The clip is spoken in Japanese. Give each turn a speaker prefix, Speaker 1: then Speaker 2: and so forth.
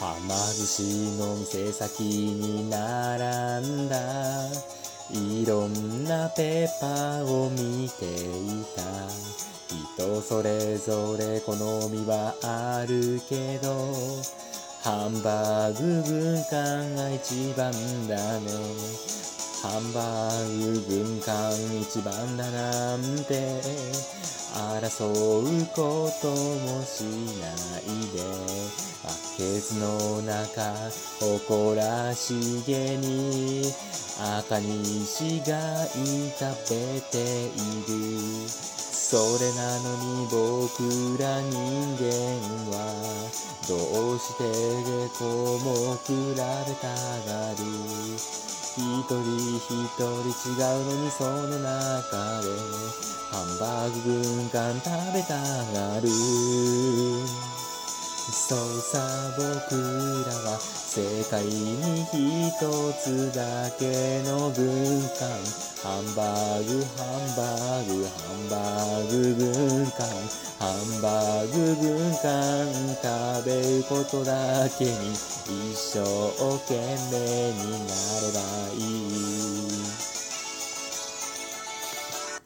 Speaker 1: はま寿司の店先に並んだ。いろんなペーパーを見ていた。人それぞれ好みはあるけどハンバーグ軍艦が一番だね。ハンバーグ軍艦一番だなんて争うこともしないで。バケツの中誇らしげに赤西がい食べている。それなのに僕ら人間はどうしてこも比べたがる一人一人違うのにその中でハンバーグ軍艦食べたがる。そうさ僕らは世界に一つだけの軍艦ハンバーグハンバーグハンバーグ軍艦ハンバーグ軍艦食べることだけに一生懸命になればいい